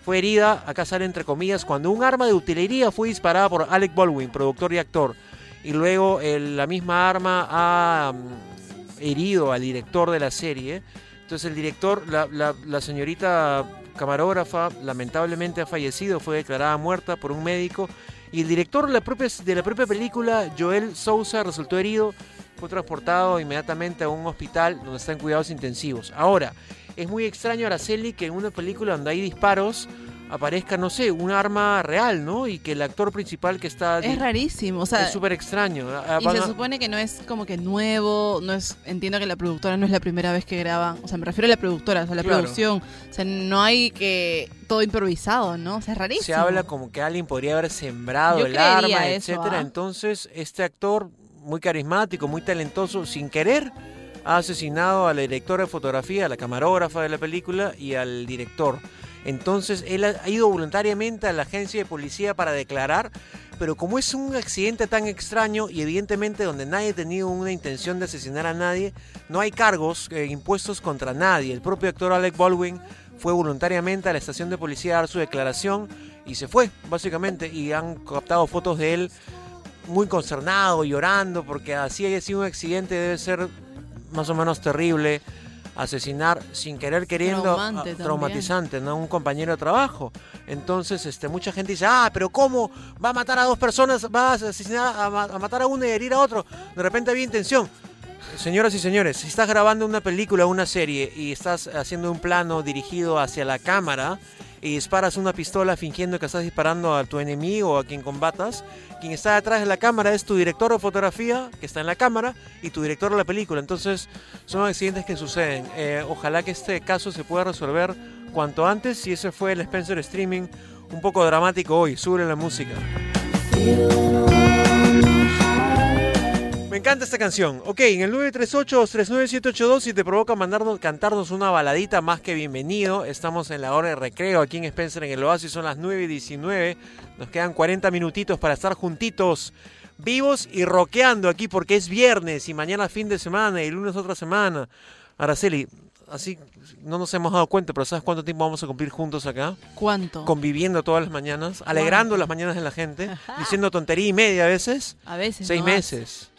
fue herida, acá sale entre comillas, cuando un arma de utilería fue disparada por Alec Baldwin, productor y actor. Y luego la misma arma ha herido al director de la serie. Entonces el director, la, señorita camarógrafa, lamentablemente ha fallecido, fue declarada muerta por un médico. Y el director de la propia, de la propia película, Joel Sousa, resultó herido, fue transportado inmediatamente a un hospital donde está en cuidados intensivos. Ahora, es muy extraño, Araceli, que en una película donde hay disparos aparezca, no sé, un arma real, ¿no? Y que el actor principal que está... Es rarísimo, o sea, es súper extraño. Ah, y van se a- supone que no es como que nuevo, no es entiendo que la productora no es la primera vez que graban, o sea, me refiero a la productora, o sea, la Claro. producción, o sea, no hay que todo improvisado, ¿no? O sea, es rarísimo. Se habla como que alguien podría haber sembrado Yo el arma, eso, etcétera. ¿ah? Entonces, este actor, muy carismático, muy talentoso, sin querer, ha asesinado a la directora de fotografía, a la camarógrafa de la película y al director. Entonces, él ha ido voluntariamente a la agencia de policía para declarar, pero como es un accidente tan extraño y evidentemente donde nadie ha tenido una intención de asesinar a nadie, no hay cargos eh, impuestos contra nadie. El propio actor Alec Baldwin fue voluntariamente a la estación de policía a dar su declaración y se fue, básicamente, y han captado fotos de él muy consternado, llorando, porque así haya sido un accidente debe ser más o menos terrible. Asesinar sin querer queriendo, Traumante ah, traumatizante, ¿no? Un compañero de trabajo. Entonces, este, mucha gente dice, ah, pero ¿cómo va a matar a dos personas? Va a asesinar, a, a matar a uno y herir a otro. De repente había intención. Señoras y señores, si estás grabando una película o una serie y estás haciendo un plano dirigido hacia la cámara y disparas una pistola fingiendo que estás disparando a tu enemigo o a quien combatas, quien está detrás de la cámara es tu director de fotografía, que está en la cámara, y tu director de la película. Entonces, son accidentes que suceden. Eh, ojalá que este caso se pueda resolver cuanto antes. Si ese fue el Spencer Streaming, un poco dramático hoy. Sube la música. Me encanta esta canción. Ok, en el 938-39782, si te provoca mandarnos, cantarnos una baladita, más que bienvenido. Estamos en la hora de recreo aquí en Spencer, en el Oasis, son las 9 y 19. Nos quedan 40 minutitos para estar juntitos, vivos y rockeando aquí, porque es viernes y mañana fin de semana y lunes otra semana. Araceli, así no nos hemos dado cuenta, pero ¿sabes cuánto tiempo vamos a cumplir juntos acá? ¿Cuánto? Conviviendo todas las mañanas, alegrando las mañanas de la gente, diciendo tontería y media a veces. A veces. Seis no meses.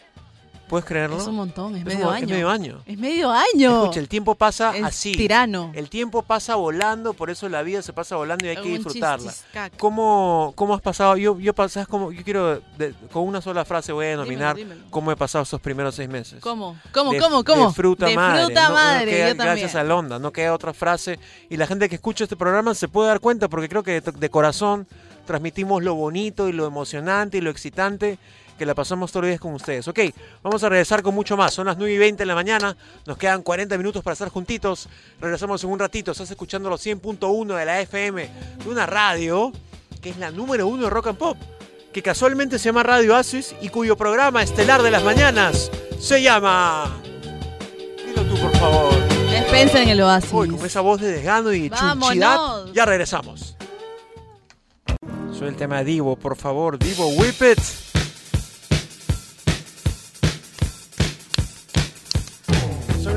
¿Puedes creerlo? Es un montón, es Es medio un- año. Es medio año. Es medio año. Escucha, el tiempo pasa Es así. tirano. El tiempo pasa volando, por eso la vida se pasa volando y hay que Un disfrutarla. ¿Cómo, ¿Cómo has pasado? Yo, yo, pasas como, yo quiero, de- con una sola frase voy a denominar Dímelo, dímelo. cómo he pasado estos primeros seis meses. ¿Cómo? ¿Cómo? De- ¿Cómo? ¿Cómo? De fruta De madre. fruta no- no madre, queda- yo también. Gracias a Londa, no queda otra frase. Y la gente que escucha este programa se puede dar cuenta porque creo que de, de corazón transmitimos lo bonito y lo emocionante y lo excitante que la pasamos todos los días con ustedes. Ok, vamos a regresar con mucho más. Son las 9 y 20 de la mañana. Nos quedan 40 minutos para estar juntitos. Regresamos en un ratito. Estás escuchando los 100.1 de la FM de una radio que es la número uno de rock and pop. Que casualmente se llama Radio Asis y cuyo programa estelar de las mañanas se llama... Dilo tú, por favor. Spencer en el oasis. Uy, con esa voz de desgano y chunchidad. Ya regresamos. Soy el tema de Divo, por favor. Divo, whip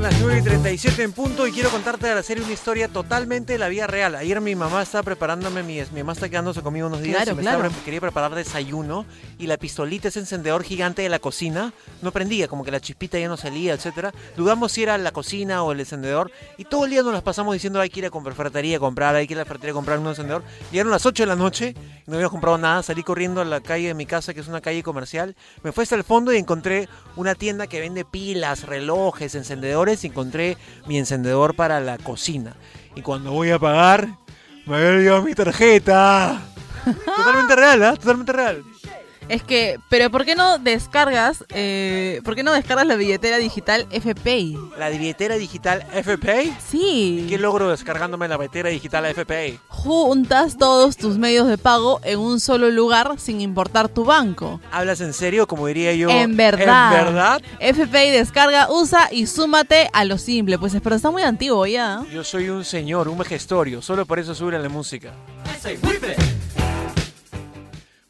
las 9 y 37 en punto y quiero contarte de la serie una historia totalmente de la vida real. Ayer mi mamá estaba preparándome, mi, mi mamá está quedándose conmigo unos días Claro, y me claro. estaba quería preparar desayuno y la pistolita, ese encendedor gigante de la cocina, no prendía, como que la chispita ya no salía, etcétera. Dudamos si era la cocina o el encendedor y todo el día nos las pasamos diciendo hay que ir a comprar ferretería a comprar, hay que ir a la ferretería a comprar un encendedor. Llegaron las 8 de la noche y no había comprado nada, salí corriendo a la calle de mi casa, que es una calle comercial, me fui hasta el fondo y encontré una tienda que vende pilas, relojes, encendedores y encontré mi encendedor para la cocina. Y cuando voy a pagar, me había olvidado mi tarjeta. Totalmente real, ¿ah? Totalmente real. Es que, pero ¿por qué no descargas, eh, por qué no descargas la billetera digital FPay? ¿La billetera digital FPay? Sí. ¿Qué logro descargándome la billetera digital FPay? Juntas todos tus medios de pago en un solo lugar sin importar tu banco. ¿Hablas en serio? Como diría yo. En verdad. ¿En verdad? FPay descarga, usa y súmate a lo simple. Pues pero está muy antiguo ya. Yo soy un señor, un vejestorio. Solo por eso suben la música.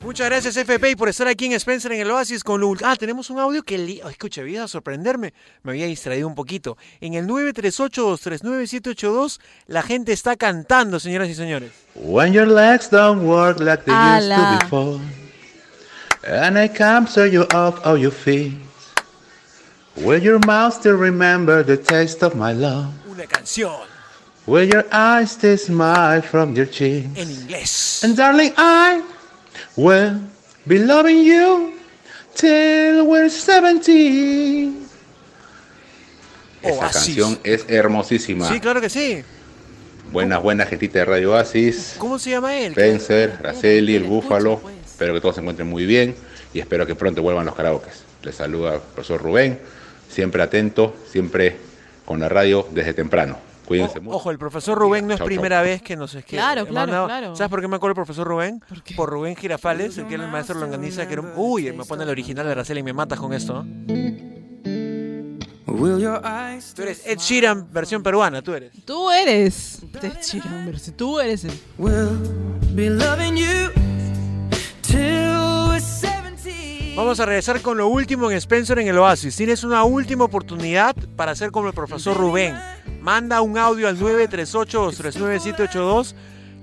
Muchas gracias FPay por estar aquí en Spencer en el Oasis con Lul. Ah, tenemos un audio que... Li... Oh, escucha, había a sorprenderme. Me había distraído un poquito. En el 938-239-782 la gente está cantando, señoras y señores. When your legs don't work like they used to before, and I capture you off of your feet, will your mouth still remember the taste of my love? Una canción Will your eyes still smile from your cheeks? en inglés. And darling, I will be loving you till we're 70. Esa Oasis. canción es hermosísima. Sí, claro que sí. Buenas, buenas gentita de Radio Oasis. ¿Cómo se llama él? Spencer, Araceli, el Búfalo. Espero que todos se encuentren muy bien y espero que pronto vuelvan los karaokes. Les saluda el profesor Rubén, siempre atento, siempre con la radio desde temprano. Cuídense mucho. Ojo, el profesor Rubén no es Chau, chau. primera vez que nos escribe. Claro, claro, claro. ¿Sabes por qué me acuerdo del profesor Rubén? Por Rubén Girafales, el que era el maestro longaniza, que era un... Uy, me pone el original de Araceli y me matas con esto. Tú eres Ed Sheeran, versión peruana, tú eres. Tú eres. Chiran, pero si tú eres el. Be loving you till we're 70. Vamos a regresar con lo último en Spencer en el Oasis. Tienes una última oportunidad para hacer como el profesor Rubén. Manda un audio al 938-239-782.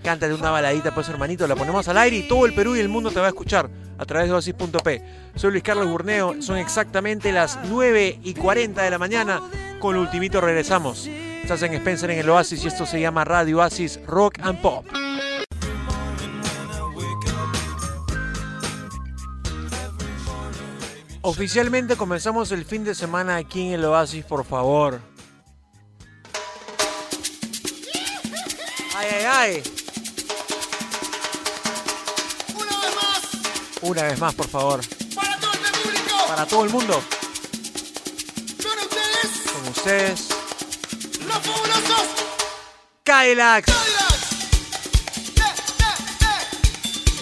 Cántale una baladita, pues hermanito. La ponemos al aire y todo el Perú y el mundo te va a escuchar a través de oasis.p. Soy Luis Carlos Burneo. Son exactamente las 9 y 40 de la mañana. Con lo ultimito regresamos. Estás en Spencer en el Oasis y esto se llama Radio Oasis Rock and Pop. Oficialmente comenzamos el fin de semana aquí en el Oasis, por favor. Ay, ay, ay. Una vez más, por favor. Para todo el público. Para todo el mundo. Con ustedes. ¡Los fabulosos! Kylax.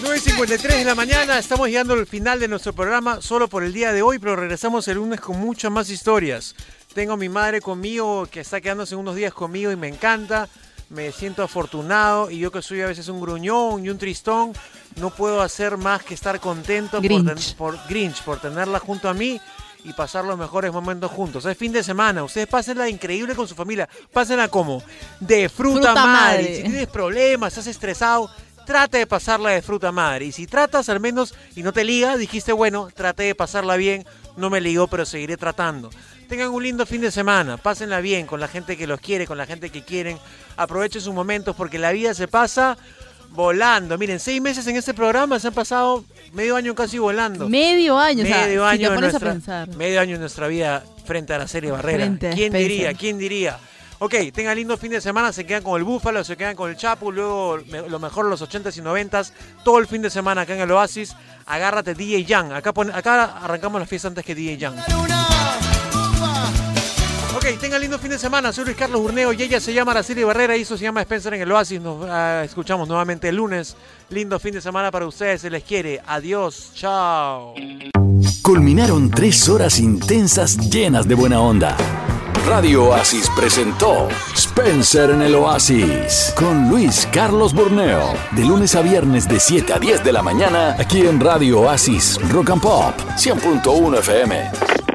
9.53 de la mañana, estamos llegando al final de nuestro programa solo por el día de hoy, pero regresamos el lunes con muchas más historias. Tengo a mi madre conmigo que está quedándose unos días conmigo y me encanta, me siento afortunado y yo que soy a veces un gruñón y un tristón, no puedo hacer más que estar contento por, Grinch. ten- por Grinch, por tenerla junto a mí y pasar los mejores momentos juntos. Es fin de semana, ustedes pásenla increíble con su familia, pásenla como de fruta, Fruta madre. madre. Si tienes problemas, estás estresado, trata de pasarla de fruta madre. Y si tratas al menos y no te liga, dijiste, bueno, traté de pasarla bien, no me ligó, pero seguiré tratando. Tengan un lindo fin de semana, pásenla bien con la gente que los quiere, con la gente que quieren. Aprovechen sus momentos porque la vida se pasa volando. Miren, seis meses en este programa se han pasado medio año casi volando. Medio año, o sea, medio si año te a nuestra, pensar. medio año de nuestra vida frente a la serie Barrera. Frente ¿Quién diría? ¿Quién diría? Ok, tengan lindo fin de semana, se quedan con el Búfalo, se quedan con el Chapu, luego me- lo mejor los 80s y 90s, todo el fin de semana acá en el Oasis. Agárrate DJ Young, acá, pon- acá arrancamos la fiesta antes que DJ Young. Ok, tengan lindo fin de semana, soy Luis Carlos Burneo y ella se llama Araceli Barrera y eso se llama Spencer en el Oasis. Nos ah, escuchamos nuevamente el lunes. Lindo fin de semana para ustedes, se les quiere. Adiós, chao. Culminaron tres horas intensas llenas de buena onda. Radio Oasis presentó Spencer en el Oasis con Luis Carlos Borneo. De lunes a viernes de 7 a 10 de la mañana aquí en Radio Oasis Rock and Pop 100.1 FM.